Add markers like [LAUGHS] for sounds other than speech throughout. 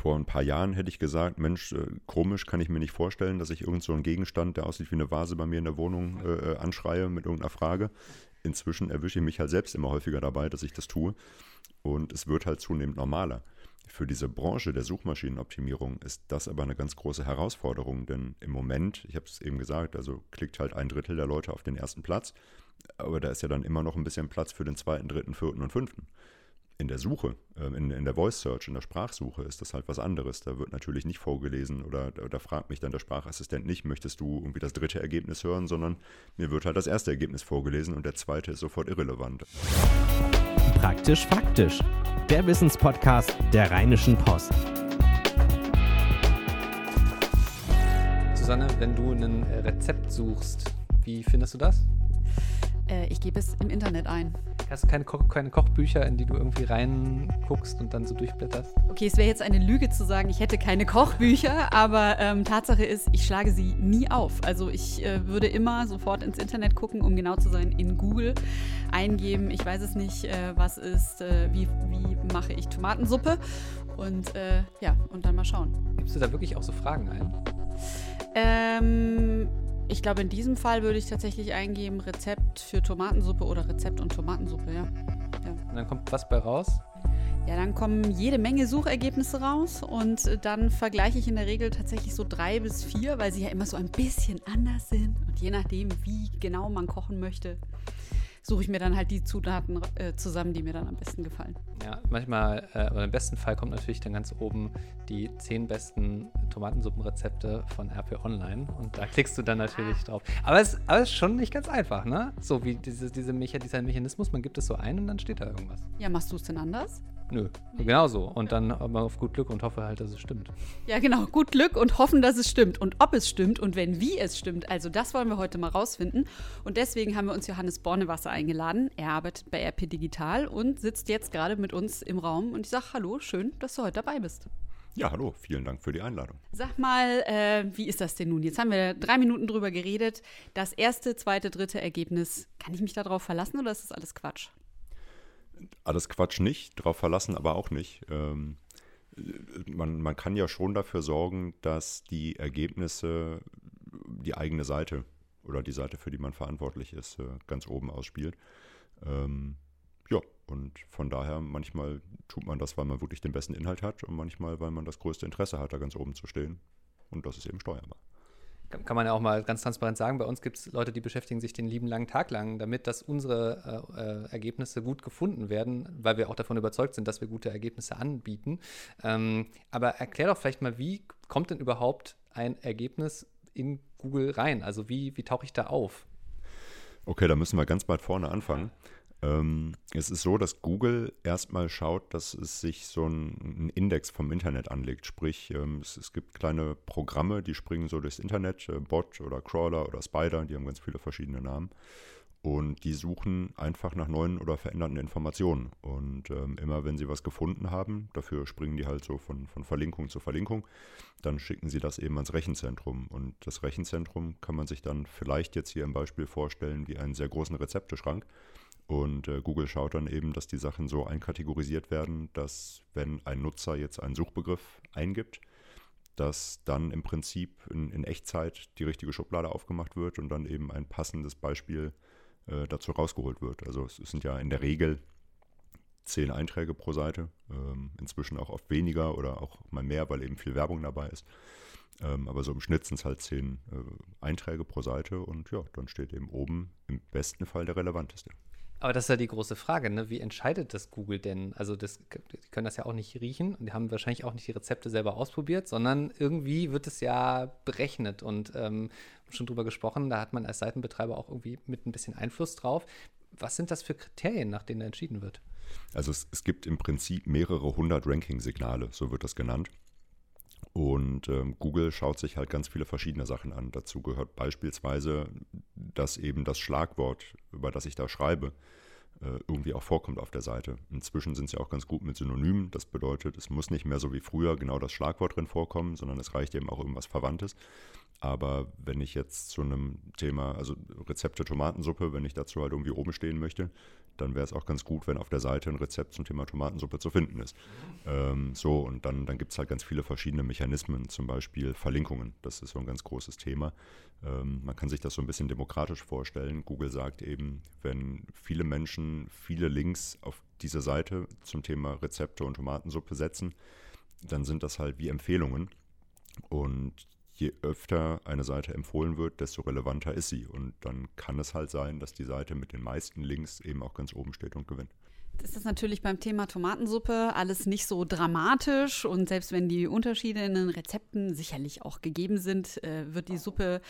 vor ein paar Jahren hätte ich gesagt, Mensch, äh, komisch kann ich mir nicht vorstellen, dass ich irgend so einen Gegenstand, der aussieht wie eine Vase bei mir in der Wohnung, äh, äh anschreie mit irgendeiner Frage. Inzwischen erwische ich mich halt selbst immer häufiger dabei, dass ich das tue. Und es wird halt zunehmend normaler. Für diese Branche der Suchmaschinenoptimierung ist das aber eine ganz große Herausforderung, denn im Moment, ich habe es eben gesagt, also klickt halt ein Drittel der Leute auf den ersten Platz, aber da ist ja dann immer noch ein bisschen Platz für den zweiten, dritten, vierten und fünften in der Suche, ähm, in, in, der Voice Search, in der Sprachsuche ist das halt was anderes. Da wird natürlich nicht vorgelesen oder da, da, fragt mich dann der Sprachassistent nicht, möchtest du irgendwie das dritte Ergebnis hören, sondern mir wird halt das erste Ergebnis vorgelesen und der zweite ist sofort irrelevant. Praktisch faktisch. Der Wissenspodcast der Rheinischen Post. Susanne, wenn du ein Rezept suchst, wie findest du das? Äh, ich gebe es im Internet ein. Hast du keine, Ko keine Kochbücher, in die du irgendwie reinguckst und dann so durchblätterst? Okay, es wäre jetzt eine Lüge zu sagen, ich hätte keine Kochbücher, [LAUGHS] aber ähm, Tatsache ist, ich schlage sie nie auf. Also ich äh, würde immer sofort ins Internet gucken, um genau zu sein, in Google eingeben. Ich weiß es nicht, äh, was ist, äh, wie, wie mache ich Tomatensuppe und äh, ja, und dann mal schauen. Gibst du da wirklich auch so Fragen ein? Ähm, ich glaube, in diesem Fall würde ich tatsächlich eingeben Rezept für Tomatensuppe oder Rezept und Tomatensuppe, ja. ja. Und dann kommt was bei raus? Ja, dann kommen jede Menge Suchergebnisse raus und dann vergleiche ich in der Regel tatsächlich so drei bis vier, weil sie ja immer so ein bisschen anders sind. Und je nachdem, wie genau man kochen möchte, suche ich mir dann halt die Zutaten äh, zusammen, die mir dann am besten gefallen. Ja, manchmal, äh, oder im besten Fall kommt natürlich dann ganz oben die zehn besten Tomatensuppenrezepte von RP Online und da klickst du dann natürlich ah. drauf. Aber es, aber es ist schon nicht ganz einfach, ne? So wie diese, diese Mecha dieser Mechanismus, man gibt es so ein und dann steht da irgendwas. Ja, machst du es denn anders? Nö, genau so. Und dann mal auf gut Glück und hoffe halt, dass es stimmt. Ja, genau. Gut Glück und hoffen, dass es stimmt. Und ob es stimmt und wenn, wie es stimmt. Also, das wollen wir heute mal rausfinden. Und deswegen haben wir uns Johannes Bornewasser eingeladen. Er arbeitet bei RP Digital und sitzt jetzt gerade mit uns im Raum. Und ich sage: Hallo, schön, dass du heute dabei bist. Ja, hallo, vielen Dank für die Einladung. Sag mal, äh, wie ist das denn nun? Jetzt haben wir drei Minuten drüber geredet. Das erste, zweite, dritte Ergebnis, kann ich mich darauf verlassen oder ist das alles Quatsch? Alles Quatsch nicht, darauf verlassen aber auch nicht. Ähm, man, man kann ja schon dafür sorgen, dass die Ergebnisse die eigene Seite oder die Seite, für die man verantwortlich ist, äh, ganz oben ausspielt. Ähm, ja, und von daher, manchmal tut man das, weil man wirklich den besten Inhalt hat und manchmal, weil man das größte Interesse hat, da ganz oben zu stehen. Und das ist eben steuerbar kann man ja auch mal ganz transparent sagen, bei uns gibt es Leute, die beschäftigen sich den lieben langen Tag lang damit, dass unsere äh, äh, Ergebnisse gut gefunden werden, weil wir auch davon überzeugt sind, dass wir gute Ergebnisse anbieten. Ähm, aber erklär doch vielleicht mal, wie kommt denn überhaupt ein Ergebnis in Google rein? Also wie, wie tauche ich da auf? Okay, da müssen wir ganz bald vorne anfangen. Ähm, es ist so, dass Google erstmal schaut, dass es sich so einen Index vom Internet anlegt. Sprich, ähm, es, es, gibt kleine Programme, die springen so durchs Internet, äh, Bot oder Crawler oder Spider, die haben ganz viele verschiedene Namen. Und die suchen einfach nach neuen oder veränderten Informationen. Und ähm, immer wenn sie was gefunden haben, dafür springen die halt so von, von Verlinkung zu Verlinkung, dann schicken sie das eben ans Rechenzentrum. Und das Rechenzentrum kann man sich dann vielleicht jetzt hier im Beispiel vorstellen wie einen sehr großen Rezepteschrank und äh, Google schaut dann eben, dass die Sachen so einkategorisiert werden, dass wenn ein Nutzer jetzt einen Suchbegriff eingibt, dass dann im Prinzip in, in Echtzeit die richtige Schublade aufgemacht wird und dann eben ein passendes Beispiel äh, dazu rausgeholt wird. Also es, sind ja in der Regel zehn Einträge pro Seite, ähm, inzwischen auch oft weniger oder auch mal mehr, weil eben viel Werbung dabei ist. Ähm, aber so im Schnitt sind es halt zehn äh, Einträge pro Seite und ja, dann steht eben oben im besten Fall der relevanteste. Aber das ist ja die große Frage, ne? Wie entscheidet das Google denn? Also, das, die können das ja auch nicht riechen und die haben wahrscheinlich auch nicht die Rezepte selber ausprobiert, sondern irgendwie wird es ja berechnet und ähm, schon drüber gesprochen, da hat man als Seitenbetreiber auch irgendwie mit ein bisschen Einfluss drauf. Was sind das für Kriterien, nach denen entschieden wird? Also es, es gibt im Prinzip mehrere hundert Ranking-Signale, so wird das genannt. Und ähm, Google schaut sich halt ganz viele verschiedene Sachen an. Dazu gehört beispielsweise, dass eben das Schlagwort, über das ich da schreibe, irgendwie auch vorkommt auf der Seite. Inzwischen sind sie auch ganz gut mit Synonymen. Das bedeutet, es muss nicht mehr so wie früher genau das Schlagwort drin vorkommen, sondern es reicht eben auch irgendwas Verwandtes. Aber wenn ich jetzt zu einem Thema, also Rezepte Tomatensuppe, wenn ich dazu halt irgendwie oben stehen möchte, dann wäre es auch ganz gut, wenn auf der Seite ein Rezept zum Thema Tomatensuppe zu finden ist. Ähm, so, und dann, dann gibt es halt ganz viele verschiedene Mechanismen, zum Beispiel Verlinkungen. Das ist so ein ganz großes Thema. Ähm, man kann sich das so ein bisschen demokratisch vorstellen. Google sagt eben, wenn viele Menschen viele Links auf diese Seite zum Thema Rezepte und Tomatensuppe setzen, dann sind das halt wie Empfehlungen. Und je öfter eine Seite empfohlen wird, desto relevanter ist sie. Und dann kann es halt sein, dass die Seite mit den meisten Links eben auch ganz oben steht und gewinnt ist das natürlich beim Thema Tomatensuppe alles nicht so dramatisch und selbst wenn die Unterschiede in den Rezepten sicherlich auch gegeben sind, äh, wird die Suppe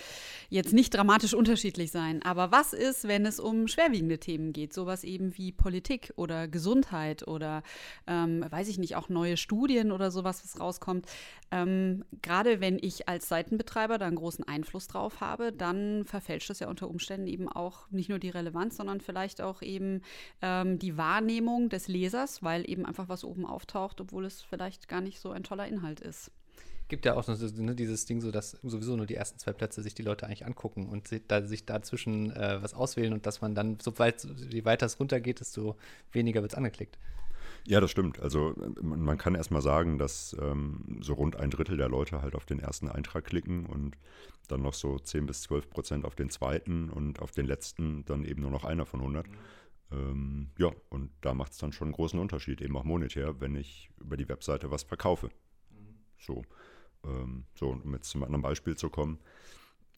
jetzt nicht dramatisch unterschiedlich sein. Aber was ist, wenn es um schwerwiegende Themen geht, sowas eben wie Politik oder Gesundheit oder ähm, weiß ich nicht, auch neue Studien oder sowas, was rauskommt? Ähm, Gerade wenn ich als Seitenbetreiber da einen großen Einfluss drauf habe, dann verfälscht das ja unter Umständen eben auch nicht nur die Relevanz, sondern vielleicht auch eben ähm, die Wahrnehmung Wahrnehmung des Lesers, weil eben einfach was oben auftaucht, obwohl es vielleicht gar nicht so ein toller Inhalt ist. Gibt ja auch so, ne, dieses Ding, so dass sowieso nur die ersten zwei Plätze sich die Leute eigentlich angucken und sich, da, sich dazwischen äh, was auswählen und dass man dann, sobald je weiter es runtergeht, desto weniger wird es angeklickt. Ja, das stimmt. Also man kann erstmal sagen, dass ähm, so rund ein Drittel der Leute halt auf den ersten Eintrag klicken und dann noch so 10 bis 12 Prozent auf den zweiten und auf den letzten dann eben nur noch einer von 100. Mhm. Ähm, ja, und da macht es dann schon einen großen Unterschied, eben auch monetär, wenn ich über die Webseite was verkaufe. Mhm. So, ähm, so, um jetzt zum anderen Beispiel zu kommen.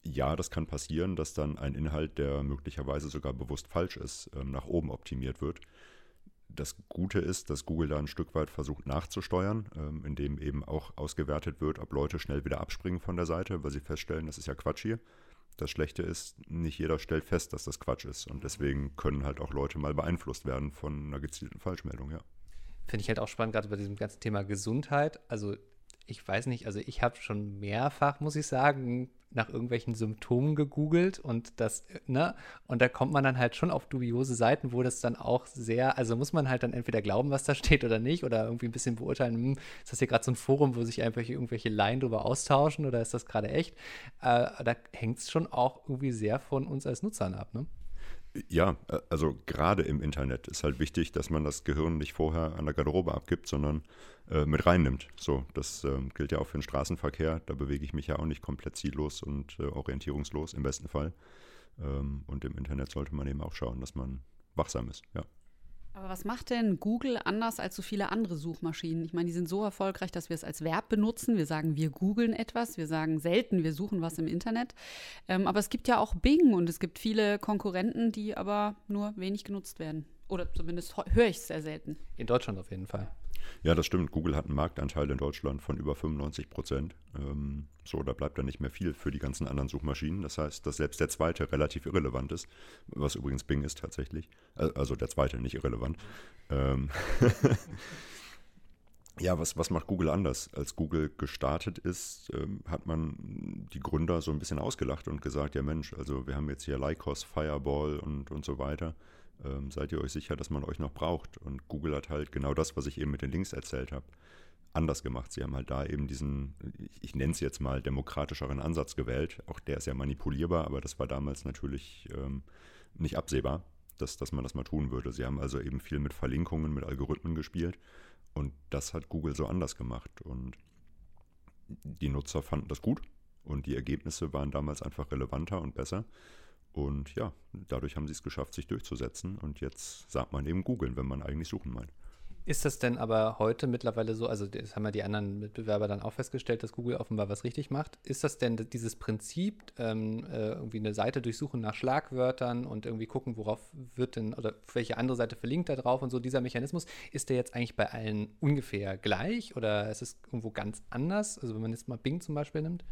Ja, das kann passieren, dass dann ein Inhalt, der möglicherweise sogar bewusst falsch ist, ähm, nach oben optimiert wird. Das Gute ist, dass Google da ein Stück weit versucht nachzusteuern, ähm, indem eben auch ausgewertet wird, ob Leute schnell wieder abspringen von der Seite, weil sie feststellen, das ist ja Quatsch hier. Das Schlechte ist, nicht jeder stellt fest, dass das Quatsch ist. Und deswegen können halt auch Leute mal beeinflusst werden von einer gezielten Falschmeldung, ja. Finde ich halt auch spannend, gerade bei diesem ganzen Thema Gesundheit. Also ich weiß nicht, also ich habe schon mehrfach, muss ich sagen, nach irgendwelchen Symptomen gegoogelt und das, ne, und da kommt man dann halt schon auf dubiose Seiten, wo das dann auch sehr, also muss man halt dann entweder glauben, was da [LAUGHS] steht oder nicht, oder irgendwie ein bisschen beurteilen, hm, ist das hier gerade so ein Forum, wo sich einfach irgendwelche Laien drüber austauschen oder ist das gerade echt? Äh, da hängt es schon auch irgendwie sehr von uns als Nutzern ab, ne? Ja, äh, also gerade im Internet ist halt wichtig, dass man das Gehirn nicht vorher an der Garderobe abgibt, sondern äh, mit reinnimmt. So, das äh, gilt ja auch für den Straßenverkehr. Da bewege ich mich ja auch nicht komplett ziellos und äh, orientierungslos im besten Fall. Ähm, und im Internet sollte man eben auch schauen, dass man wachsam ist. Ja. Aber was macht denn Google anders als so viele andere Suchmaschinen? Ich meine, die sind so erfolgreich, dass wir es als Verb benutzen. Wir sagen, wir googeln etwas. Wir sagen selten, wir suchen was im Internet. Ähm, aber es gibt ja auch Bing und es gibt viele Konkurrenten, die aber nur wenig genutzt werden. Oder zumindest höre ich es sehr selten. In Deutschland auf jeden Fall. Ja, das stimmt. Google hat einen Marktanteil in Deutschland von über 95 Prozent. Ähm, so, da bleibt dann nicht mehr viel für die ganzen anderen Suchmaschinen. Das heißt, dass selbst der zweite relativ irrelevant ist, was übrigens Bing ist tatsächlich. Also der zweite nicht irrelevant. Ähm [LAUGHS] ja, was, was macht Google anders? Als Google gestartet ist, ähm, hat man die Gründer so ein bisschen ausgelacht und gesagt, ja Mensch, also wir haben jetzt hier Lycos, Fireball und, und so weiter ähm, seid ihr euch sicher, dass man euch noch braucht? Und Google hat halt genau das, was ich eben mit den Links erzählt habe, anders gemacht. Sie haben halt da eben diesen, ich, nenne es jetzt mal, demokratischeren Ansatz gewählt. Auch der ist ja manipulierbar, aber das war damals natürlich ähm, nicht absehbar, dass, dass man das mal tun würde. Sie haben also eben viel mit Verlinkungen, mit Algorithmen gespielt und das hat Google so anders gemacht. Und die Nutzer fanden das gut und die Ergebnisse waren damals einfach relevanter und besser. Und ja, dadurch haben sie es geschafft, sich durchzusetzen. Und jetzt sagt man eben googeln, wenn man eigentlich suchen meint. Ist das denn aber heute mittlerweile so, also das haben ja die anderen Mitbewerber dann auch festgestellt, dass Google offenbar was richtig macht. Ist das denn dieses Prinzip, ähm, äh, irgendwie eine Seite durchsuchen nach Schlagwörtern und irgendwie gucken, worauf wird denn, oder welche andere Seite verlinkt da drauf und so, dieser Mechanismus, ist der jetzt eigentlich bei allen ungefähr gleich oder ist es irgendwo ganz anders? Also wenn man jetzt mal Bing zum Beispiel nimmt?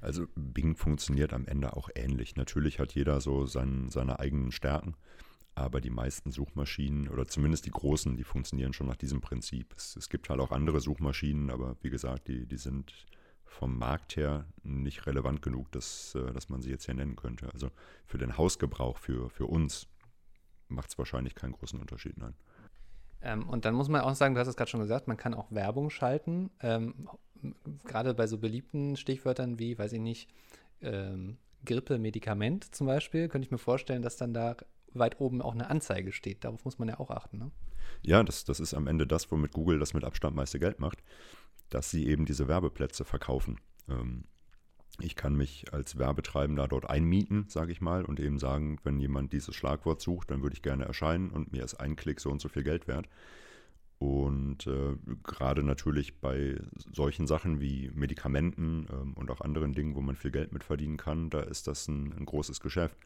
Also Bing funktioniert am Ende auch ähnlich. Natürlich hat jeder so sein, seine eigenen Stärken, aber die meisten Suchmaschinen oder zumindest die großen, die funktionieren schon nach diesem Prinzip. Es, es gibt halt auch andere Suchmaschinen, aber wie gesagt, die, die sind vom Markt her nicht relevant genug, dass, äh, dass man sie jetzt hier nennen könnte. Also für den Hausgebrauch, für, für uns, macht es wahrscheinlich keinen großen Unterschied, nein. Ähm, und dann muss man auch sagen, du hast es gerade schon gesagt, man kann auch Werbung schalten. Ähm, gerade bei so beliebten Stichwörtern wie, weiß ich nicht, ähm, Grippe, Medikament zum Beispiel, könnte ich mir vorstellen, dass dann da weit oben auch eine Anzeige steht. Darauf muss man ja auch achten. Ne? Ja, das, das ist am Ende das, womit Google das mit Abstand meiste Geld macht, dass sie eben diese Werbeplätze verkaufen. Ähm, ich kann mich als Werbetreibender dort einmieten, sage ich mal, und eben sagen, wenn jemand dieses Schlagwort sucht, dann würde ich gerne erscheinen und mir ist ein Klick so und so viel Geld wert. Und äh, gerade natürlich bei solchen Sachen wie Medikamenten ähm, und auch anderen Dingen, wo man viel Geld mit verdienen kann, da ist das ein, ein, großes Geschäft.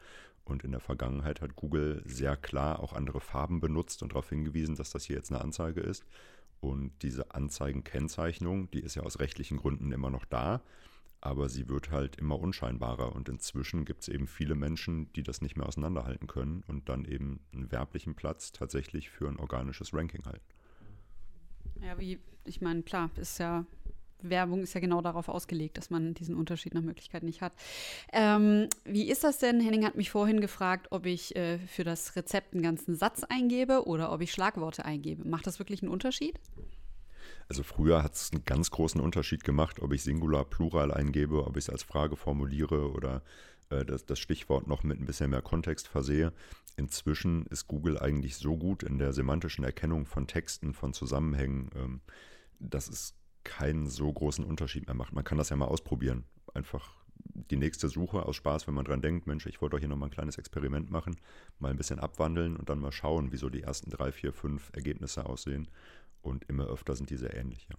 Und in der Vergangenheit hat Google sehr klar auch andere Farben benutzt und darauf hingewiesen, dass das hier jetzt eine Anzeige ist. Und diese Anzeigenkennzeichnung, die ist ja aus rechtlichen Gründen immer noch da aber sie wird halt immer unscheinbarer und inzwischen gibt es eben viele Menschen, die das nicht mehr auseinanderhalten können und dann eben einen werblichen Platz tatsächlich für ein organisches Ranking halten. Ja, wie, ich meine, klar, ist ja, Werbung ist ja genau darauf ausgelegt, dass man diesen Unterschied nach Möglichkeit nicht hat. Ähm, wie ist das denn? Henning hat mich vorhin gefragt, ob ich äh, für das Rezept einen ganzen Satz eingebe oder ob ich Schlagworte eingebe. Macht das wirklich einen Unterschied? Also früher hat es einen ganz großen Unterschied gemacht, ob ich Singular, Plural eingebe, ob ich es als Frage formuliere oder äh, das, das, Stichwort noch mit ein bisschen mehr Kontext versehe. Inzwischen ist Google eigentlich so gut in der semantischen Erkennung von Texten, von Zusammenhängen, ähm, dass es keinen so großen Unterschied mehr macht. Man kann das ja mal ausprobieren. Einfach die nächste Suche aus Spaß, wenn man dran denkt, Mensch, ich wollte doch hier nochmal ein kleines Experiment machen, mal ein bisschen abwandeln und dann mal schauen, wie so die ersten drei, vier, fünf Ergebnisse aussehen. Und immer öfter sind die sehr ähnlich, ja.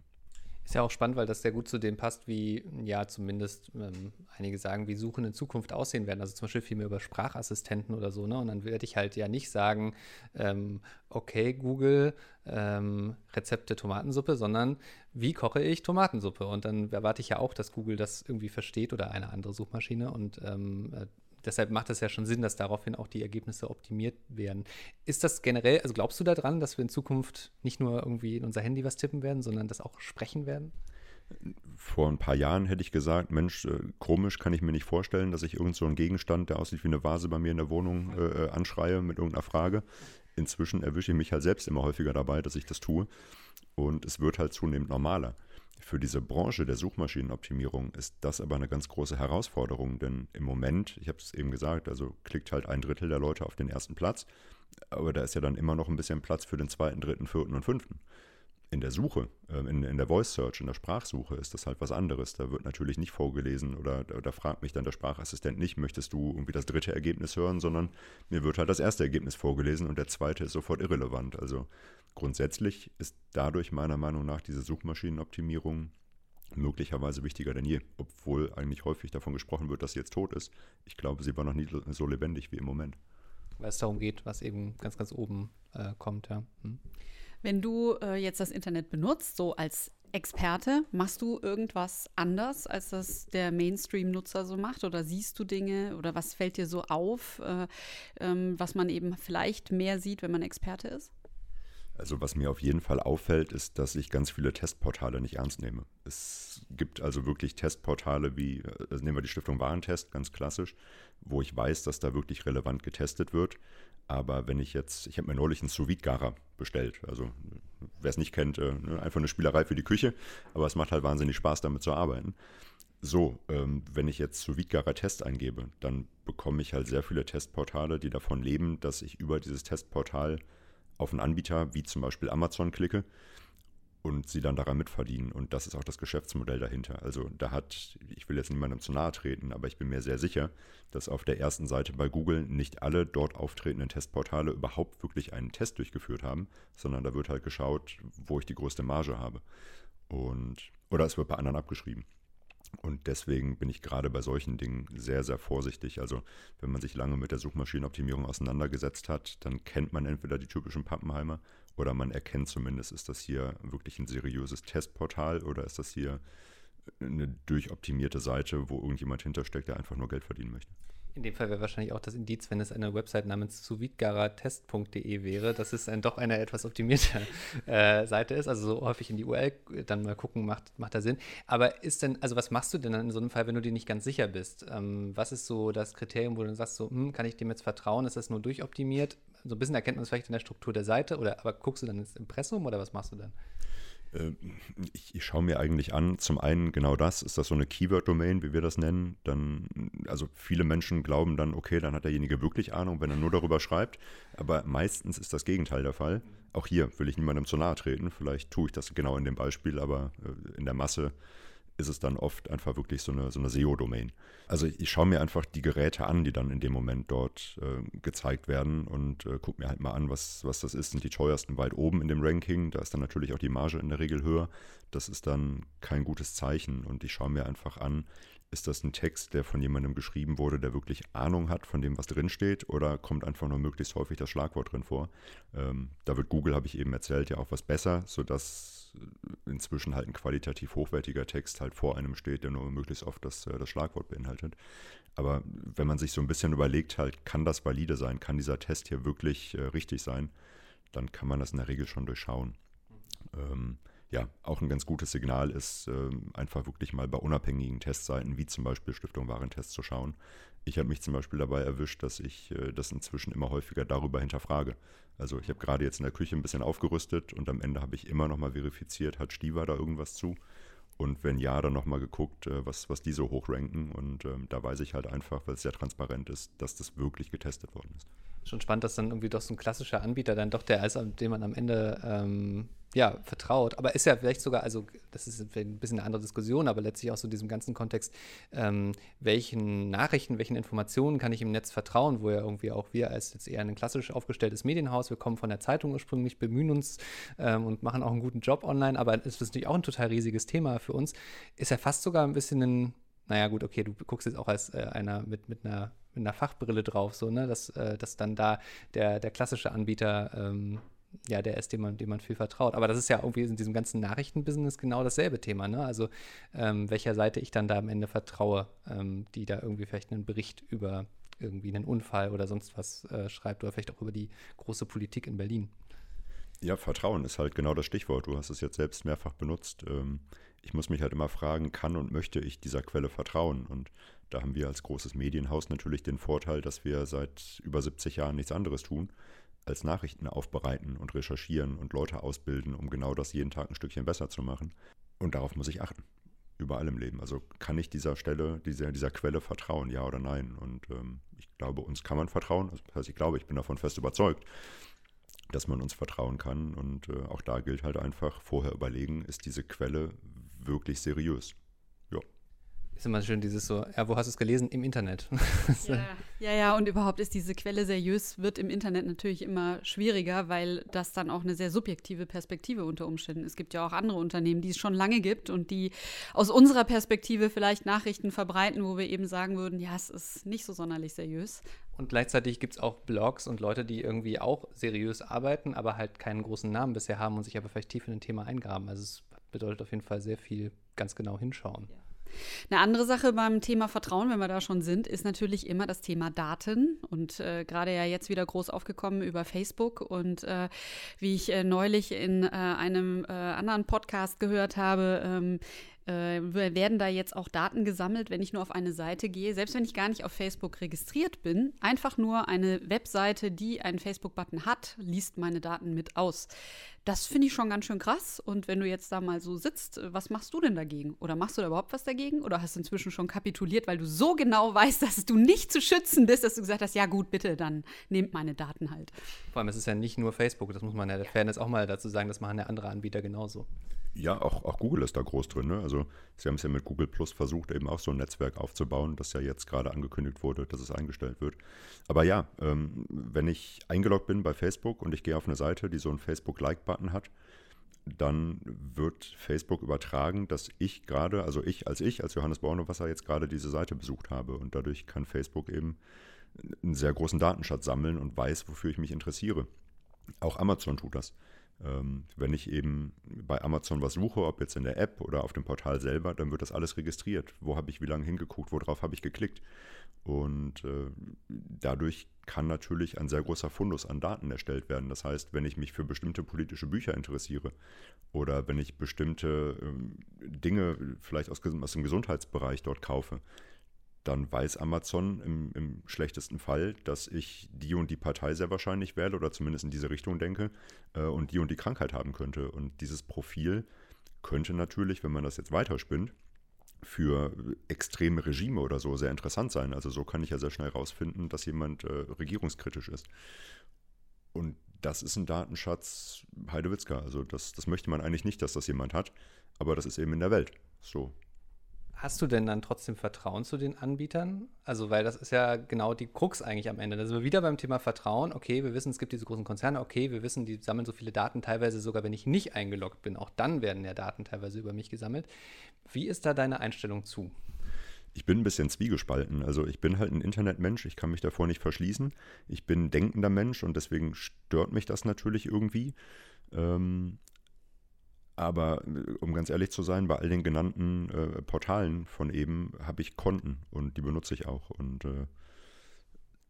Ist ja auch spannend, weil das sehr gut zu dem passt, wie ja zumindest ähm, einige sagen, wie Suchen in Zukunft aussehen werden. Also zum Beispiel viel mehr über Sprachassistenten oder so. Ne? Und dann werde ich halt ja nicht sagen, ähm, okay, Google, ähm, Rezepte Tomatensuppe, sondern wie koche ich Tomatensuppe? Und dann erwarte ich ja auch, dass Google das irgendwie versteht oder eine andere Suchmaschine und ähm, äh, deshalb macht es ja schon Sinn, dass daraufhin auch die Ergebnisse optimiert werden. Ist das generell, also glaubst du daran, dass wir in Zukunft nicht nur irgendwie in unser Handy was tippen werden, sondern das auch sprechen werden? Vor ein paar Jahren hätte ich gesagt, Mensch, äh, komisch kann ich mir nicht vorstellen, dass ich irgend so einen Gegenstand, der aussieht wie eine Vase bei mir in der Wohnung, äh, äh anschreie mit irgendeiner Frage. Inzwischen erwische ich mich halt selbst immer häufiger dabei, dass ich das tue. Und es wird halt zunehmend normaler. Für diese Branche der Suchmaschinenoptimierung ist das aber eine ganz große Herausforderung, denn im Moment, ich habe es eben gesagt, also klickt halt ein Drittel der Leute auf den ersten Platz, aber da ist ja dann immer noch ein bisschen Platz für den zweiten, dritten, vierten und fünften. In der Suche, ähm, in, in der Voice Search, in der Sprachsuche ist das halt was anderes. Da wird natürlich nicht vorgelesen oder da fragt mich dann der Sprachassistent nicht, möchtest du irgendwie das dritte Ergebnis hören, sondern mir wird halt das erste Ergebnis vorgelesen und der zweite ist sofort irrelevant. Also grundsätzlich ist dadurch meiner Meinung nach diese Suchmaschinenoptimierung möglicherweise wichtiger denn je, obwohl eigentlich häufig davon gesprochen wird, dass sie jetzt tot ist. Ich glaube, sie war noch nie so lebendig wie im Moment. Weil es darum geht, was eben ganz, ganz oben äh, kommt, ja. Hm. Wenn du äh, jetzt das Internet benutzt, so als Experte, machst du irgendwas anders, als das der Mainstream-Nutzer so macht? Oder siehst du Dinge oder was fällt dir so auf, äh, ähm, was man eben vielleicht mehr sieht, wenn man Experte ist? Also was mir auf jeden Fall auffällt, ist, dass ich ganz viele Testportale nicht ernst nehme. Es gibt also wirklich Testportale wie, also nehmen wir die Stiftung Warentest, ganz klassisch, wo ich weiß, dass da wirklich relevant getestet wird. Aber wenn ich jetzt, ich habe mir neulich einen sous garer bestellt. Also wer es nicht kennt, äh, ne, einfach eine Spielerei für die Küche, aber es macht halt wahnsinnig Spaß, damit zu arbeiten. So, ähm, wenn ich jetzt sous garer Test eingebe, dann bekomme ich halt sehr viele Testportale, die davon leben, dass ich über dieses Testportal auf einen Anbieter wie zum Beispiel Amazon klicke und sie dann daran mitverdienen. Und das ist auch das Geschäftsmodell dahinter. Also da hat, ich will jetzt niemandem zu nahe treten, aber ich bin mir sehr sicher, dass auf der ersten Seite bei Google nicht alle dort auftretenden Testportale überhaupt wirklich einen Test durchgeführt haben, sondern da wird halt geschaut, wo ich die größte Marge habe. Und, oder es wird bei anderen abgeschrieben. Und deswegen bin ich gerade bei solchen Dingen sehr, sehr vorsichtig. Also wenn man sich lange mit der Suchmaschinenoptimierung auseinandergesetzt hat, dann kennt man entweder die typischen Pappenheimer oder man erkennt zumindest, ist das hier wirklich ein seriöses Testportal oder ist das hier eine durchoptimierte Seite, wo irgendjemand hintersteckt, der einfach nur Geld verdienen möchte. In dem Fall wäre wahrscheinlich auch das Indiz, wenn es eine Website namens suvidgaratest.de wäre, dass es dann doch eine etwas optimierte [LAUGHS] äh, Seite ist. Also so häufig in die URL dann mal gucken, macht, macht da Sinn. Aber ist denn, also was machst du denn dann in so einem Fall, wenn du dir nicht ganz sicher bist? Ähm, was ist so das Kriterium, wo du dann sagst, so, hm, kann ich dem jetzt vertrauen? Ist das nur durchoptimiert? So ein bisschen erkennt man es vielleicht in der Struktur der Seite, oder aber guckst du dann ins Impressum oder was machst du dann? Ähm, ich, ich, schaue mir eigentlich an, zum einen genau das, ist das so eine Keyword-Domain, wie wir das nennen, dann, also viele Menschen glauben dann, okay, dann hat derjenige wirklich Ahnung, wenn er nur darüber schreibt, aber meistens ist das Gegenteil der Fall. Auch hier will ich niemandem zu nahe treten, vielleicht tue ich das genau in dem Beispiel, aber äh, in der Masse ist es dann oft einfach wirklich so eine, so eine SEO-Domain. Also ich schaue mir einfach die Geräte an, die dann in dem Moment dort äh, gezeigt werden und äh, gucke mir halt mal an, was, was das ist. Sind die teuersten weit oben in dem Ranking? Da ist dann natürlich auch die Marge in der Regel höher. Das ist dann kein gutes Zeichen und ich schaue mir einfach an, ist das ein Text, der von jemandem geschrieben wurde, der wirklich Ahnung hat von dem, was drinsteht, oder kommt einfach nur möglichst häufig das Schlagwort drin vor? Ähm, da wird Google, habe ich eben erzählt, ja auch was besser, sodass inzwischen halt ein qualitativ hochwertiger Text halt vor einem steht, der nur möglichst oft das, äh, das Schlagwort beinhaltet. Aber wenn man sich so ein bisschen überlegt, halt, kann das valide sein, kann dieser Test hier wirklich äh, richtig sein, dann kann man das in der Regel schon durchschauen. Ähm, ja, auch ein ganz gutes Signal ist, äh, einfach wirklich mal bei unabhängigen Testseiten, wie zum Beispiel Stiftung Warentest, zu schauen. Ich habe mich zum Beispiel dabei erwischt, dass ich äh, das inzwischen immer häufiger darüber hinterfrage. Also ich habe gerade jetzt in der Küche ein bisschen aufgerüstet und am Ende habe ich immer noch mal verifiziert, hat Stiva da irgendwas zu? Und wenn ja, dann nochmal geguckt, äh, was, was die so hochranken. Und ähm, da weiß ich halt einfach, weil es sehr transparent ist, dass das wirklich getestet worden ist. Schon spannend, dass dann irgendwie doch so ein klassischer Anbieter dann doch der ist, dem man am Ende ähm, ja, vertraut. Aber ist ja vielleicht sogar, also das ist ein bisschen eine andere Diskussion, aber letztlich auch so in diesem ganzen Kontext, ähm, welchen Nachrichten, welchen Informationen kann ich im Netz vertrauen, wo ja irgendwie auch wir als jetzt eher ein klassisch aufgestelltes Medienhaus, wir kommen von der Zeitung ursprünglich, bemühen uns ähm, und machen auch einen guten Job online, aber es ist natürlich auch ein total riesiges Thema für uns, ist ja fast sogar ein bisschen ein, naja gut, okay, du guckst jetzt auch als äh, einer mit, mit einer mit einer Fachbrille drauf, so, ne, dass, äh, dass dann da der, der klassische Anbieter ähm, ja, der ist, dem man, dem man viel vertraut. Aber das ist ja irgendwie in diesem ganzen Nachrichtenbusiness genau dasselbe Thema. Ne? Also ähm, welcher Seite ich dann da am Ende vertraue, ähm, die da irgendwie vielleicht einen Bericht über irgendwie einen Unfall oder sonst was äh, schreibt oder vielleicht auch über die große Politik in Berlin. Ja, Vertrauen ist halt genau das Stichwort. Du hast es jetzt selbst mehrfach benutzt. Ähm, ich muss mich halt immer fragen, kann und möchte ich dieser Quelle vertrauen? Und da haben wir als großes Medienhaus natürlich den Vorteil, dass wir seit über 70 Jahren nichts anderes tun als Nachrichten aufbereiten und recherchieren und Leute ausbilden, um genau das jeden Tag ein Stückchen besser zu machen. Und darauf muss ich achten. Überall im Leben. Also kann ich dieser Stelle, dieser, dieser Quelle vertrauen, ja oder nein? Und ähm, ich glaube, uns kann man vertrauen. Also, das heißt, ich glaube, ich bin davon fest überzeugt, dass man uns vertrauen kann. Und äh, auch da gilt halt einfach, vorher überlegen, ist diese Quelle wirklich seriös? Ist immer schön dieses so, ja, wo hast du es gelesen? Im Internet. [LAUGHS] ja, ja, ja, und überhaupt ist diese Quelle seriös, wird im Internet natürlich immer schwieriger, weil das dann auch eine sehr subjektive Perspektive unter Umständen. Es gibt ja auch andere Unternehmen, die es schon lange gibt und die aus unserer Perspektive vielleicht Nachrichten verbreiten, wo wir eben sagen würden, ja, es ist nicht so sonderlich seriös. Und gleichzeitig gibt es auch Blogs und Leute, die irgendwie auch seriös arbeiten, aber halt keinen großen Namen bisher haben und sich aber vielleicht tief in ein Thema eingraben. Also es bedeutet auf jeden Fall sehr viel ganz genau hinschauen. Ja. Eine andere Sache beim Thema Vertrauen, wenn wir da schon sind, ist natürlich immer das Thema Daten. Und äh, gerade ja jetzt wieder groß aufgekommen über Facebook. Und äh, wie ich äh, neulich in äh, einem äh, anderen Podcast gehört habe, ähm, äh, werden da jetzt auch Daten gesammelt, wenn ich nur auf eine Seite gehe, selbst wenn ich gar nicht auf Facebook registriert bin, einfach nur eine Webseite, die einen Facebook-Button hat, liest meine Daten mit aus. Das finde ich schon ganz schön krass. Und wenn du jetzt da mal so sitzt, was machst du denn dagegen? Oder machst du da überhaupt was dagegen? Oder hast du inzwischen schon kapituliert, weil du so genau [LAUGHS] weißt, dass du nicht zu schützen bist, dass du gesagt hast, ja gut, bitte, dann nehmt meine Daten halt. Vor allem, es ist ja nicht nur Facebook, das muss man ja der Fairness auch mal dazu sagen, das machen ja andere Anbieter genauso. Ja, auch, auch Google ist da groß drin. Ne? Also sie haben es ja mit Google Plus versucht, eben auch so ein Netzwerk aufzubauen, das ja jetzt gerade angekündigt wurde, dass es eingestellt wird. Aber ja, ähm, wenn ich eingeloggt bin bei Facebook und ich gehe auf eine Seite, die so einen Facebook-Like-Button hat, dann wird Facebook übertragen, dass ich gerade, also ich als ich, als Johannes Bornewasser jetzt gerade diese Seite besucht habe. Und dadurch kann Facebook eben einen sehr großen Datenschatz sammeln und weiß, wofür ich mich interessiere. Auch Amazon tut das. Ähm, wenn ich eben bei Amazon was suche, ob jetzt in der App oder auf dem Portal selber, dann wird das alles registriert. Wo habe ich wie lange hingeguckt, worauf habe ich geklickt. Und äh, dadurch kann natürlich ein sehr großer Fundus an Daten erstellt werden. Das heißt, wenn ich mich für bestimmte politische Bücher interessiere oder wenn ich bestimmte äh, Dinge vielleicht aus, aus dem Gesundheitsbereich dort kaufe, dann weiß Amazon im, im, schlechtesten Fall, dass ich die und die Partei sehr wahrscheinlich wähle oder zumindest in diese Richtung denke äh, und die und die Krankheit haben könnte. Und dieses Profil könnte natürlich, wenn man das jetzt weiterspinnt, für extreme Regime oder so sehr interessant sein. Also so kann ich ja sehr schnell herausfinden, dass jemand äh, regierungskritisch ist. Und das ist ein Datenschatz Heidewitzka. Also das, das möchte man eigentlich nicht, dass das jemand hat, aber das ist eben in der Welt so. Hast du denn dann trotzdem Vertrauen zu den Anbietern? Also, weil das ist ja genau die Krux eigentlich am Ende. Da sind wir wieder beim Thema Vertrauen. Okay, wir wissen, es gibt diese großen Konzerne. Okay, wir wissen, die sammeln so viele Daten, teilweise sogar, wenn ich nicht eingeloggt bin. Auch dann werden ja Daten teilweise über mich gesammelt. Wie ist da deine Einstellung zu? Ich bin ein bisschen zwiegespalten. Also ich bin halt ein Internetmensch, ich kann mich davor nicht verschließen. Ich bin ein denkender Mensch und deswegen stört mich das natürlich irgendwie. Ähm, aber um ganz ehrlich zu sein, bei all den genannten äh, Portalen von eben habe ich Konten und die benutze ich auch. Und äh,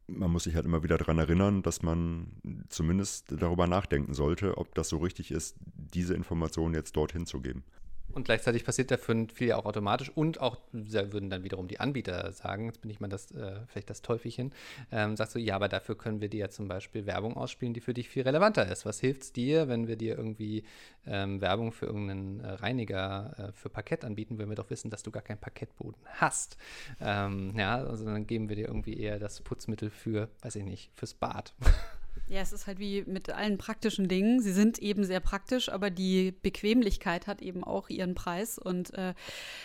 man muss sich halt immer wieder daran erinnern, dass man zumindest darüber nachdenken sollte, ob das so richtig ist, diese Informationen jetzt dorthin zu geben. Und gleichzeitig passiert dafür viel ja auch automatisch und auch würden dann wiederum die Anbieter sagen, jetzt bin ich mal das, äh, vielleicht das Teufelchen, ähm, sagst du, ja, aber dafür können wir dir ja zum Beispiel Werbung ausspielen, die für dich viel relevanter ist. Was hilft es dir, wenn wir dir irgendwie ähm, Werbung für irgendeinen äh, Reiniger äh, für Parkett anbieten, wenn wir doch wissen, dass du gar keinen Parkettboden hast? Ähm, ja, also dann geben wir dir irgendwie eher das Putzmittel für, weiß ich nicht, fürs Bad. [LAUGHS] Ja, es ist halt wie mit allen praktischen Dingen. Sie sind eben sehr praktisch, aber die Bequemlichkeit hat eben auch ihren Preis. Und äh,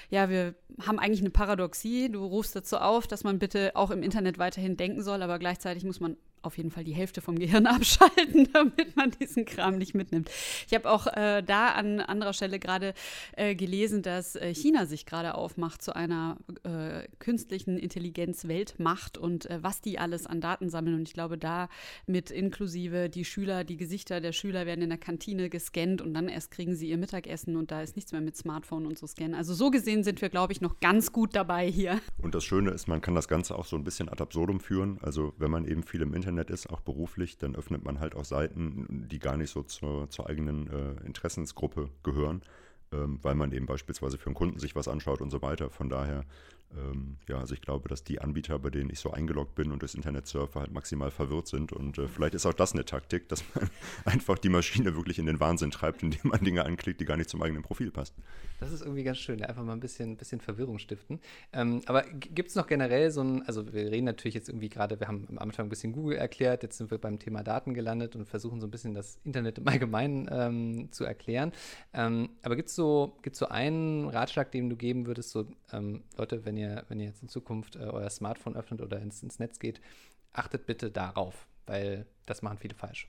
ja, wir haben eigentlich eine Paradoxie. Du rufst dazu auf, dass man bitte auch im Internet weiterhin denken soll, aber gleichzeitig muss man auf jeden Fall die Hälfte vom Gehirn [LAUGHS] abschalten, damit man diesen Kram nicht mitnimmt. Ich habe auch äh, da an anderer Stelle gerade äh, gelesen, dass äh, China sich gerade aufmacht zu einer äh, künstlichen Intelligenz-Weltmacht und äh, was die alles an Daten sammeln. Und ich glaube, da mit inklusive die Schüler, die Gesichter der Schüler werden in der Kantine gescannt und dann erst kriegen sie ihr Mittagessen und da ist nichts mehr mit Smartphone und so scannen. Also so gesehen sind wir, glaube ich, noch ganz gut dabei hier. Und das Schöne ist, man kann das Ganze auch so ein bisschen ad absurdum führen. Also wenn man eben viel im Internet Internet ist, auch beruflich, dann öffnet man halt auch Seiten, die gar nicht so zur, zur eigenen äh, Interessensgruppe gehören, weil man eben beispielsweise für einen Kunden sich was anschaut und so weiter. Von daher ähm, ja, also ich glaube, dass die Anbieter, bei denen ich so eingeloggt bin und durchs Internet surfe, halt maximal verwirrt sind. Und äh, vielleicht ist auch das eine Taktik, dass man [LAUGHS] einfach die Maschine wirklich in den Wahnsinn treibt, indem man Dinge anklickt, die gar nicht zum eigenen Profil passen. Das ist irgendwie ganz schön, einfach mal ein bisschen, bisschen Verwirrung stiften. Ähm, aber gibt es noch generell so ein, also wir reden natürlich jetzt irgendwie gerade, wir haben am Anfang ein bisschen Google erklärt, jetzt sind wir beim Thema Daten gelandet und versuchen so ein bisschen das Internet im Allgemeinen ähm, zu erklären. Ähm, aber gibt es so, gibt's so einen Ratschlag, den du geben würdest, so ähm, Leute, wenn ihr wenn ihr jetzt in Zukunft äh, euer Smartphone öffnet oder ins, ins Netz geht, achtet bitte darauf, weil das machen viele falsch.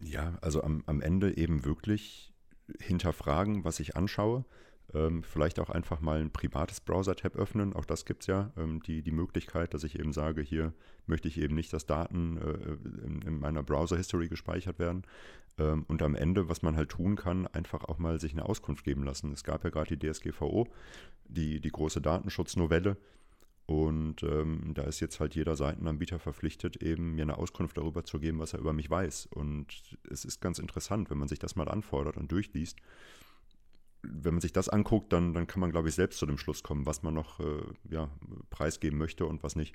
Ja, also am, am Ende eben wirklich hinterfragen, was ich anschaue. Ähm, vielleicht auch einfach mal ein privates Browser-Tab öffnen. Auch das gibt es ja, ähm, die, die Möglichkeit, dass ich eben sage, hier möchte ich eben nicht, dass Daten äh, in, in, meiner Browser-History gespeichert werden. Ähm, und am Ende, was man halt tun kann, einfach auch mal sich eine Auskunft geben lassen. Es gab ja gerade die DSGVO, die, die große Datenschutznovelle. Und ähm, da ist jetzt halt jeder Seitenanbieter verpflichtet, eben mir eine Auskunft darüber zu geben, was er über mich weiß. Und es ist ganz interessant, wenn man sich das mal anfordert und durchliest. Wenn man sich das anguckt, dann, dann kann man, glaube ich, selbst zu dem Schluss kommen, was man noch äh, ja, preisgeben möchte und was nicht.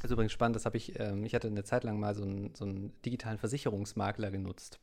Das ist übrigens spannend, das habe ich, ähm, ich hatte eine Zeit lang mal so einen, so einen digitalen Versicherungsmakler genutzt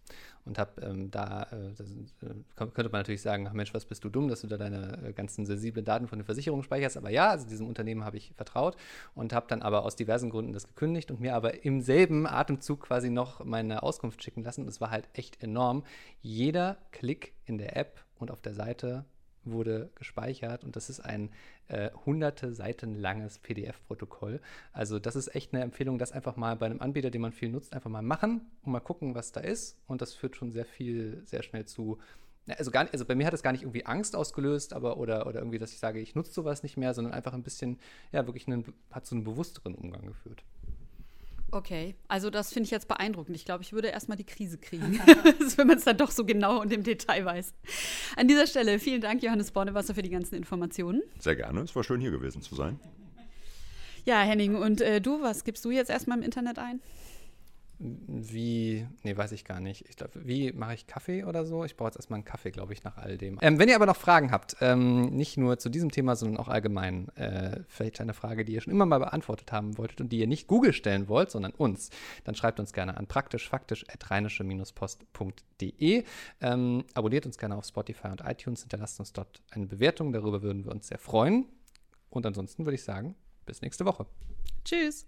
und habe ähm, da, äh, das, äh, könnte man natürlich sagen, ach Mensch, was bist du dumm, dass du da deine äh, ganzen sensiblen Daten von den Versicherungen speicherst, aber ja, also diesem Unternehmen habe ich vertraut und habe dann aber aus diversen Gründen das gekündigt und mir aber im selben Atemzug quasi noch meine Auskunft schicken lassen und es war halt echt enorm. Jeder Klick in der App und auf der Seite wurde gespeichert und das ist ein äh, hunderte Seiten langes PDF-Protokoll. Also das ist echt eine Empfehlung, das einfach mal bei einem Anbieter, den man viel nutzt, einfach mal machen und mal gucken, was da ist. Und das führt schon sehr viel, sehr schnell zu also gar also bei mir hat es gar nicht irgendwie Angst ausgelöst, aber oder, oder irgendwie, dass ich sage, ich nutze sowas nicht mehr, sondern einfach ein bisschen, ja, wirklich einen, hat so einen bewussteren Umgang geführt. Okay, also das finde ich jetzt beeindruckend. Ich glaube, ich würde erstmal die Krise kriegen, [LAUGHS] [LAUGHS] wenn man es dann doch so genau und im Detail weiß. An dieser Stelle vielen Dank, Johannes Bornewasser, für die ganzen Informationen. Sehr gerne, es war schön hier gewesen zu sein. Ja, Henning, und äh, du, was gibst du jetzt erstmal im Internet ein? Wie, nee, weiß ich gar nicht. Ich glaube, wie mache ich Kaffee oder so? Ich brauche jetzt erstmal einen Kaffee, glaube ich, nach all dem. Ähm, wenn ihr aber noch Fragen habt, ähm, nicht nur zu diesem Thema, sondern auch allgemein, äh, vielleicht eine Frage, die ihr schon immer mal beantwortet haben wolltet und die ihr nicht Google stellen wollt, sondern uns, dann schreibt uns gerne an praktischfaktisch.rheinische-post.de. Ähm, abonniert uns gerne auf Spotify und iTunes, hinterlasst uns dort eine Bewertung, darüber würden wir uns sehr freuen. Und ansonsten würde ich sagen, bis nächste Woche. Tschüss.